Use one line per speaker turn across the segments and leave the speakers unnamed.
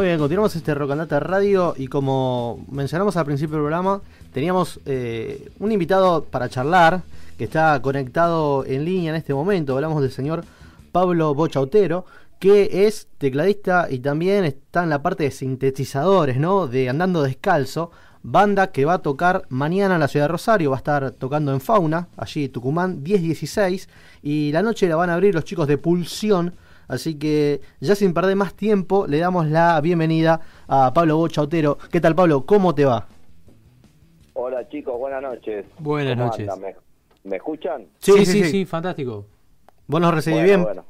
Muy bien, continuamos este Rocandata Radio y como mencionamos al principio del programa, teníamos eh, un invitado para charlar que está conectado en línea en este momento. Hablamos del señor Pablo Bochautero, que es tecladista y también está en la parte de sintetizadores, ¿no? De Andando Descalzo, banda que va a tocar mañana en la ciudad de Rosario, va a estar tocando en Fauna, allí Tucumán 10-16, y la noche la van a abrir los chicos de Pulsión Así que ya sin perder más tiempo, le damos la bienvenida a Pablo Bochautero. ¿Qué tal, Pablo? ¿Cómo te va?
Hola, chicos, buenas noches.
Buenas noches.
¿Me, escuchan?
Sí sí, sí fantástico.
¿Vos nos recibís bien? Bueno.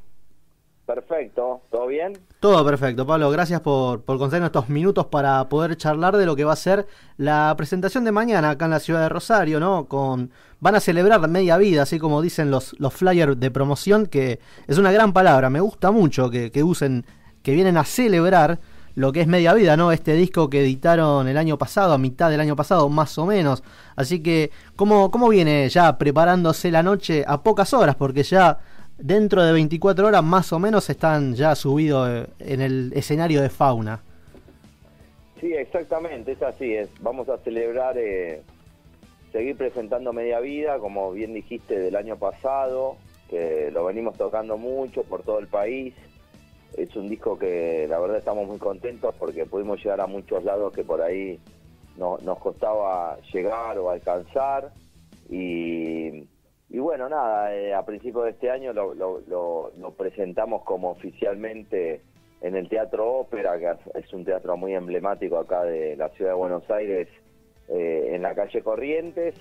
Perfecto, ¿todo bien?
Todo perfecto, Pablo. Gracias por, por concedernos estos minutos para poder charlar de lo que va a ser la presentación de mañana acá en la ciudad de Rosario, ¿no? Con van a celebrar media vida, así como dicen los, los flyers de promoción, que es una gran palabra. Me gusta mucho que, que usen, que vienen a celebrar lo que es media vida, ¿no? Este disco que editaron el año pasado, a mitad del año pasado, más o menos. Así que, ¿cómo, cómo viene ya preparándose la noche a pocas horas? Porque ya dentro de 24 horas más o menos están ya subidos eh, en el escenario de fauna.
Sí, exactamente, es así. Es. Vamos a celebrar, eh, seguir presentando Media Vida, como bien dijiste, del año pasado, que lo venimos tocando mucho por todo el país. Es un disco que la verdad estamos muy contentos porque pudimos llegar a muchos lados que por ahí no, nos costaba llegar o alcanzar. Y y bueno, nada, eh, a principios de este año lo, lo, presentamos como oficialmente en el Teatro Ópera, que es un teatro muy emblemático acá de la ciudad de Buenos Aires, eh, en la calle Corrientes,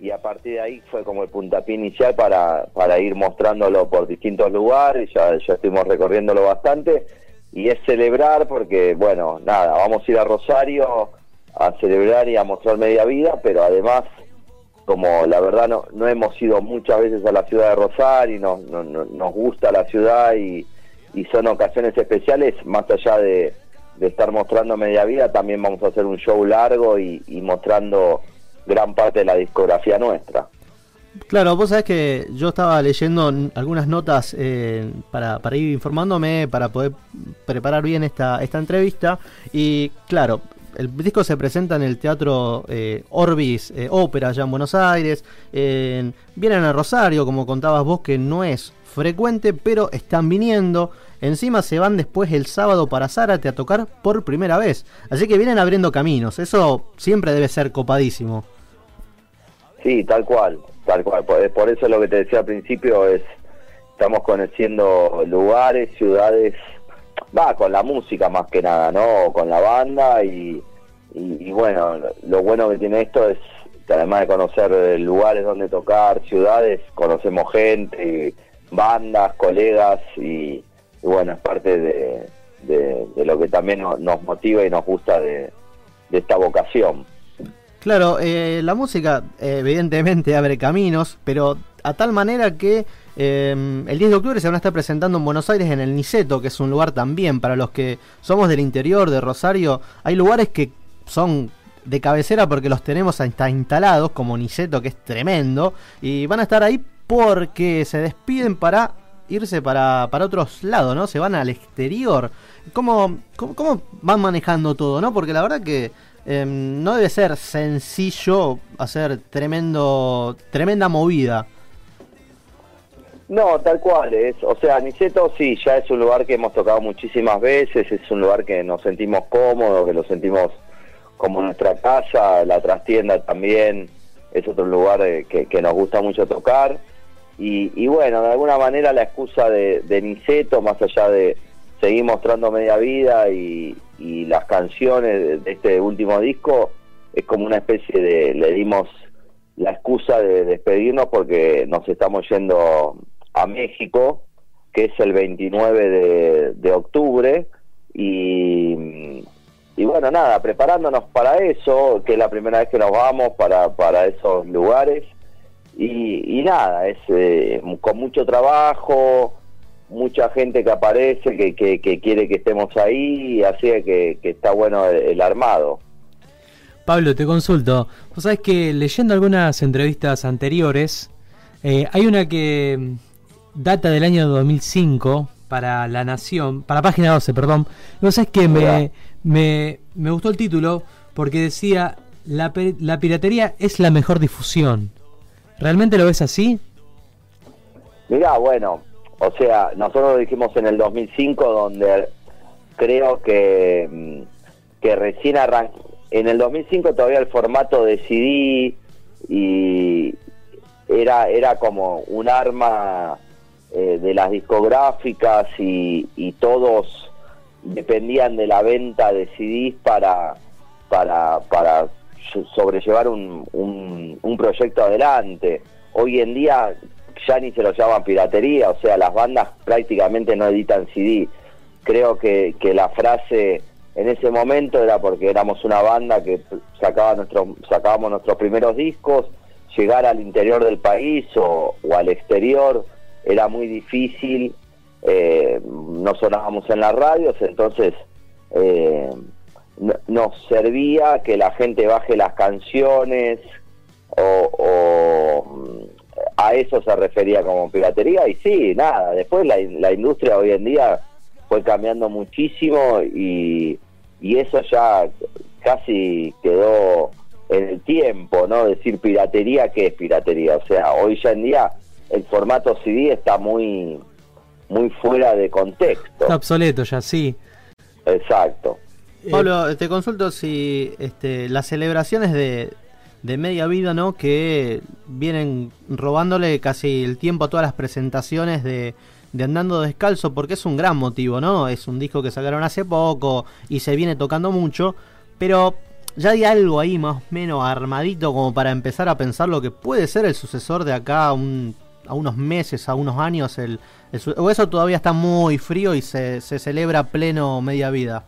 y a partir de ahí fue como el puntapié inicial para, para ir mostrándolo por distintos lugares, ya, ya estuvimos recorriéndolo bastante, y es celebrar porque, bueno, nada, vamos a ir a Rosario a celebrar y a mostrar media vida, pero además como la verdad no, no hemos ido muchas veces a la ciudad de Rosario y nos, gusta la ciudad y, son ocasiones especiales, más allá de, estar mostrando media vida, también vamos a hacer un show largo y, mostrando gran parte de la discografía nuestra.
Claro, vos sabés que yo estaba leyendo algunas notas eh, para, ir informándome, para poder preparar bien esta entrevista. Y claro, el disco se presenta en el Teatro eh, Orbis eh, Ópera allá en Buenos Aires. vienen a Rosario, como contabas vos, que no es frecuente, pero están viniendo. Encima se van después el sábado para Zárate a tocar por primera vez. Así que vienen abriendo caminos. Eso siempre debe ser copadísimo.
Sí, tal cual, tal cual. Por, eso lo que te decía al principio es, estamos conociendo lugares, ciudades va con la música más que nada, ¿no? Con la banda y, y, bueno, lo bueno que tiene esto es que además de conocer lugares donde tocar, ciudades, conocemos gente, bandas, colegas y, bueno, es parte de, de, lo que también nos, motiva y nos gusta de, esta vocación.
Claro, eh, la música evidentemente abre caminos, pero a tal manera que Em, el 10 de octubre se van a estar presentando en Buenos Aires en el Niceto, que es un lugar también para los que somos del interior de Rosario. Hay lugares que son de cabecera porque los tenemos instalados, como Niceto, que es tremendo, y van a estar ahí porque se despiden para irse para, para otros lados, ¿no? Se van al exterior. ¿Cómo, cómo, van manejando todo, no? Porque la verdad que em, no debe ser sencillo hacer tremendo, tremenda movida.
No, tal cual es. O sea, Niceto sí, ya es un lugar que hemos tocado muchísimas veces, es un lugar que nos sentimos cómodos, que lo sentimos como nuestra casa, la trastienda también es otro lugar eh, que, nos gusta mucho tocar. Y, bueno, de alguna manera la excusa de, Niceto, más allá de seguir mostrando media vida y, las canciones de este último disco, es como una especie de, le dimos la excusa de despedirnos porque nos estamos yendo a México, que es el 29 de, octubre, y, y, bueno, nada, preparándonos para eso, que es la primera vez que nos vamos para, para esos lugares, y, nada, es eh, con mucho trabajo, mucha gente que aparece, que, que, quiere que estemos ahí, así que, que está bueno el, armado.
Pablo, te consulto. Vos sabés que leyendo algunas entrevistas anteriores, eh, hay una que data del año 2005, para La Nación, para Página 12, perdón. Y vos sabés que me, me, me gustó el título porque decía, la, la piratería es la mejor difusión. ¿Realmente lo ves así?
Mirá, bueno, o sea, nosotros lo dijimos en el 2005, donde creo que, que recién arrancó. En el 2005 todavía el formato de CD y era, era como un arma eh, de las discográficas y, y todos dependían de la venta de CDs para, para, para so- sobrellevar un, un, un proyecto adelante. Hoy en día ya ni se lo llaman piratería, o sea, las bandas prácticamente no editan CD. Creo que, que la frase en ese momento era porque éramos una banda que sacaba nuestro, sacábamos nuestros primeros discos, llegar al interior del país o, o al exterior era muy difícil, eh, no sonábamos en las radios, entonces eh, no- nos servía que la gente baje las canciones o, o, mm, a eso se refería como piratería y sí, nada, después la, la industria hoy en día fue cambiando muchísimo y, y eso ya casi quedó en el tiempo, ¿no? Decir piratería, ¿qué es piratería? O sea, hoy ya en día el formato CD está muy muy fuera de contexto.
Está obsoleto ya, sí.
Exacto.
Pablo, te consulto si este, las celebraciones de, de media vida, ¿no? Que vienen robándole casi el tiempo a todas las presentaciones de, de Andando Descalzo, porque es un gran motivo, ¿no? Es un disco que sacaron hace poco y se viene tocando mucho, pero ya hay algo ahí más o menos armadito como para empezar a pensar lo que puede ser el sucesor de acá un- a unos meses, a unos años, el, el o eso todavía está muy frío y se, se celebra pleno media vida.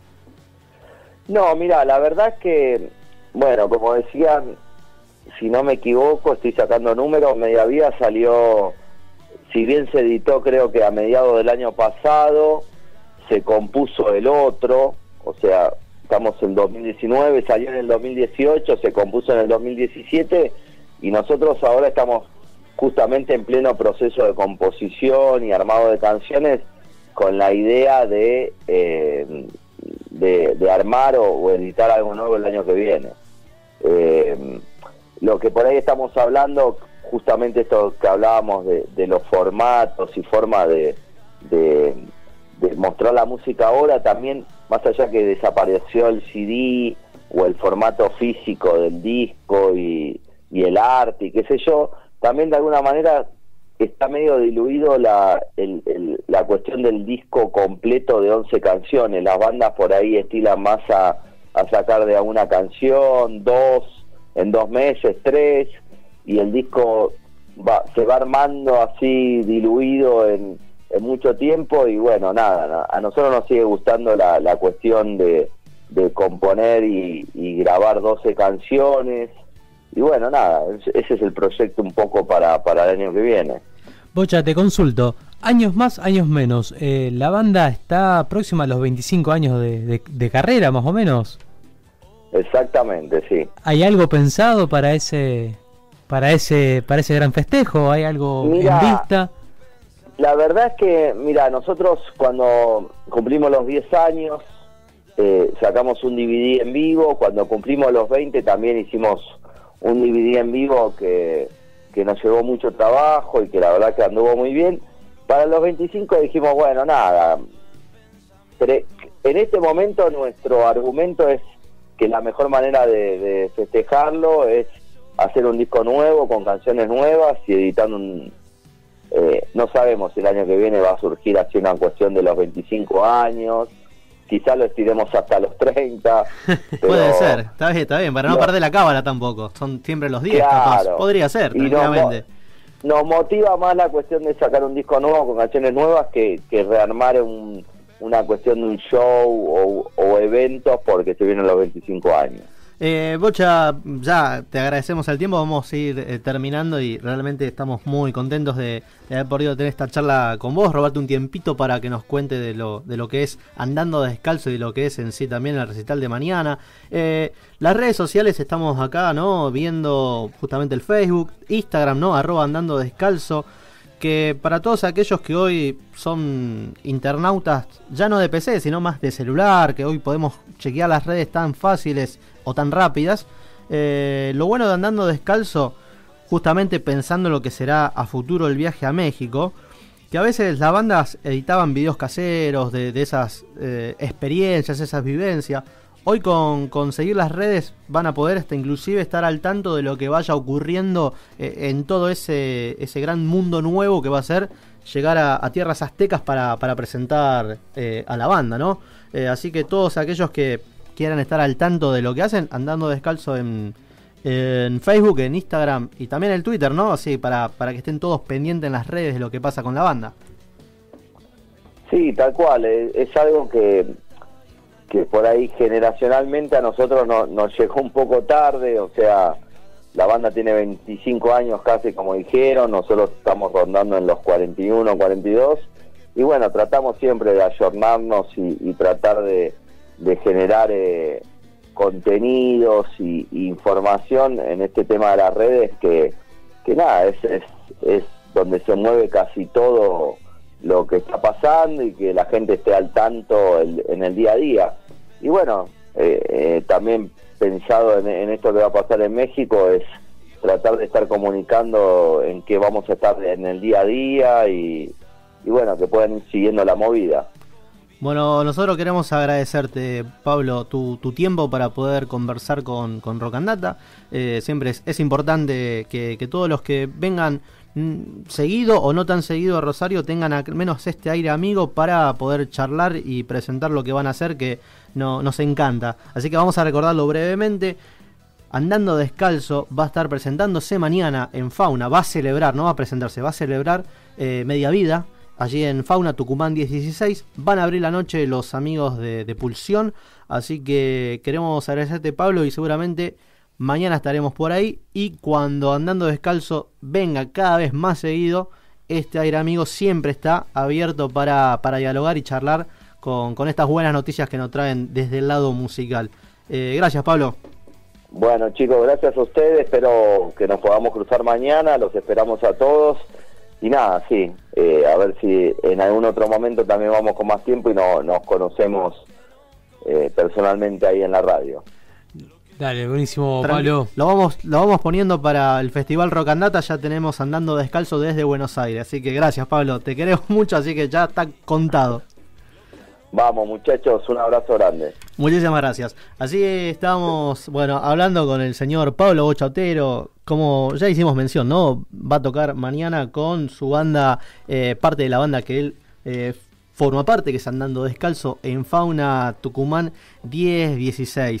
No, mira, la verdad que, bueno, como decían, si no me equivoco, estoy sacando números, Media Vida salió, si bien se editó creo que a mediados del año pasado, se compuso el otro, o sea, estamos en 2019, salió en el 2018, se compuso en el 2017 y nosotros ahora estamos justamente en pleno proceso de composición y armado de canciones con la idea de, eh, de, armar o, editar algo nuevo el año que viene. Eh, lo que por ahí estamos hablando, justamente esto que hablábamos de, los formatos y formas de, de, de mostrar la música ahora, también, más allá que desapareció el CD o el formato físico del disco y, y el arte y qué sé yo, también de alguna manera está medio diluido la, el- la cuestión del disco completo de 11 canciones. Las bandas por ahí estilan más a, a sacar de una canción, dos, en dos meses, tres, y el disco va, se va armando así diluido en, mucho tiempo y bueno, nada, na- a nosotros nos sigue gustando la, la cuestión de, de componer y, y grabar 12 canciones. Y bueno, nada, ese es el proyecto un poco para, para el año que viene.
Bocha, te consulto. Años más, años menos. Eh, la banda está próxima a los 25 años de, de- de carrera, más o menos.
Exactamente, sí.
¿Hay algo pensado para ese para ese para ese gran festejo? ¿Hay algo
Mira,
en vista?
La verdad es que, mira, nosotros cuando cumplimos los 10 años, eh, sacamos un DVD en vivo, cuando cumplimos los 20 también hicimos un DVD en vivo que, que nos llevó mucho trabajo y que la verdad que anduvo muy bien. Para los 25 dijimos, bueno, nada, en este momento nuestro argumento es que la mejor manera de, de festejarlo es hacer un disco nuevo con canciones nuevas y editando un, eh, no sabemos si el año que viene va a surgir así una cuestión de los 25 años, quizá lo estiremos hasta los 30. pero-
Puede ser, está bien, está bien, para no
No.
perder la cábala tampoco. Son siempre los 10,
Claro.
capaz. Podría ser,
nos
tranquilamente.
Nos motiva más la cuestión de sacar un disco nuevo con canciones nuevas que, que rearmar un- una cuestión de un show o, o eventos porque se vienen los 25 años.
Eh, Bocha, ya te agradecemos el tiempo, vamos a ir eh, terminando y realmente estamos muy contentos de, haber podido tener esta charla con vos, robarte un tiempito para que nos cuente de lo, de lo que es andando descalzo y de lo que es en sí también el recital de mañana. Eh, las redes sociales estamos acá, ¿no? Viendo justamente el Facebook, Instagram, ¿no? Arroba andando descalzo. que para todos aquellos que hoy son internautas, ya no de PC, sino más de celular, que hoy podemos chequear las redes tan fáciles o tan rápidas, eh, lo bueno de andando descalzo, justamente pensando en lo que será a futuro el viaje a México, que a veces las bandas editaban videos caseros de, esas eh, experiencias, esas vivencias, Hoy con conseguir las redes van a poder hasta inclusive estar al tanto de lo que vaya ocurriendo eh, en todo ese, ese gran mundo nuevo que va a ser llegar a, tierras aztecas para, presentar eh, a la banda, ¿no? Así que todos aquellos que quieran estar al tanto de lo que hacen, andando descalzo en, en Facebook, en Instagram y también en Twitter, ¿no? Así para, para que estén todos pendientes en las redes de lo que pasa con la banda.
Sí, tal cual, es algo que que por ahí generacionalmente a nosotros no, nos llegó un poco tarde, o sea, la banda tiene 25 años casi como dijeron, nosotros estamos rondando en los 41, 42, y bueno, tratamos siempre de ayornarnos y, tratar de, generar eh, contenidos y, información en este tema de las redes que, que nada, es, es, es donde se mueve casi todo lo que está pasando y que la gente esté al tanto en el día a día. Y bueno, eh, eh, también pensado en, esto que va a pasar en México es tratar de estar comunicando en qué vamos a estar en el día a día y, bueno, que puedan ir siguiendo la movida.
Bueno, nosotros queremos agradecerte, Pablo, tu, tu tiempo para poder conversar con, con Rocandata. Eh, siempre es, es importante que, que, todos los que vengan Mm, seguido o no tan seguido a Rosario tengan al menos este aire amigo para poder charlar y presentar lo que van a hacer que no, nos encanta. Así que vamos a recordarlo brevemente. Andando Descalzo va a estar presentándose mañana en Fauna, va a celebrar, no va a presentarse, va a celebrar eh, Media Vida, allí en Fauna Tucumán 1016. Van a abrir la noche los amigos de, Pulsión, así que queremos agradecerte Pablo y seguramente Mañana estaremos por ahí y cuando andando descalzo venga cada vez más seguido, este aire amigo siempre está abierto para, dialogar y charlar con, estas buenas noticias que nos traen desde el lado musical. Eh, gracias Pablo.
Bueno chicos, gracias a ustedes, espero que nos podamos cruzar mañana, los esperamos a todos. Y nada, sí, eh, a ver si en algún otro momento también vamos con más tiempo y no, nos conocemos eh, personalmente ahí en la radio.
Dale, buenísimo, Pablo.
Lo vamos, lo vamos poniendo para el Festival Rock Andata, ya tenemos andando descalzo desde Buenos Aires. Así que gracias, Pablo. Te queremos mucho, así que ya está contado.
Vamos, muchachos, un abrazo grande.
Muchísimas gracias. Así estamos, bueno, hablando con el señor Pablo Bochautero, como ya hicimos mención, ¿no? Va a tocar mañana con su banda, eh, parte de la banda que él eh, forma parte, que es Andando Descalzo en Fauna Tucumán 10-16.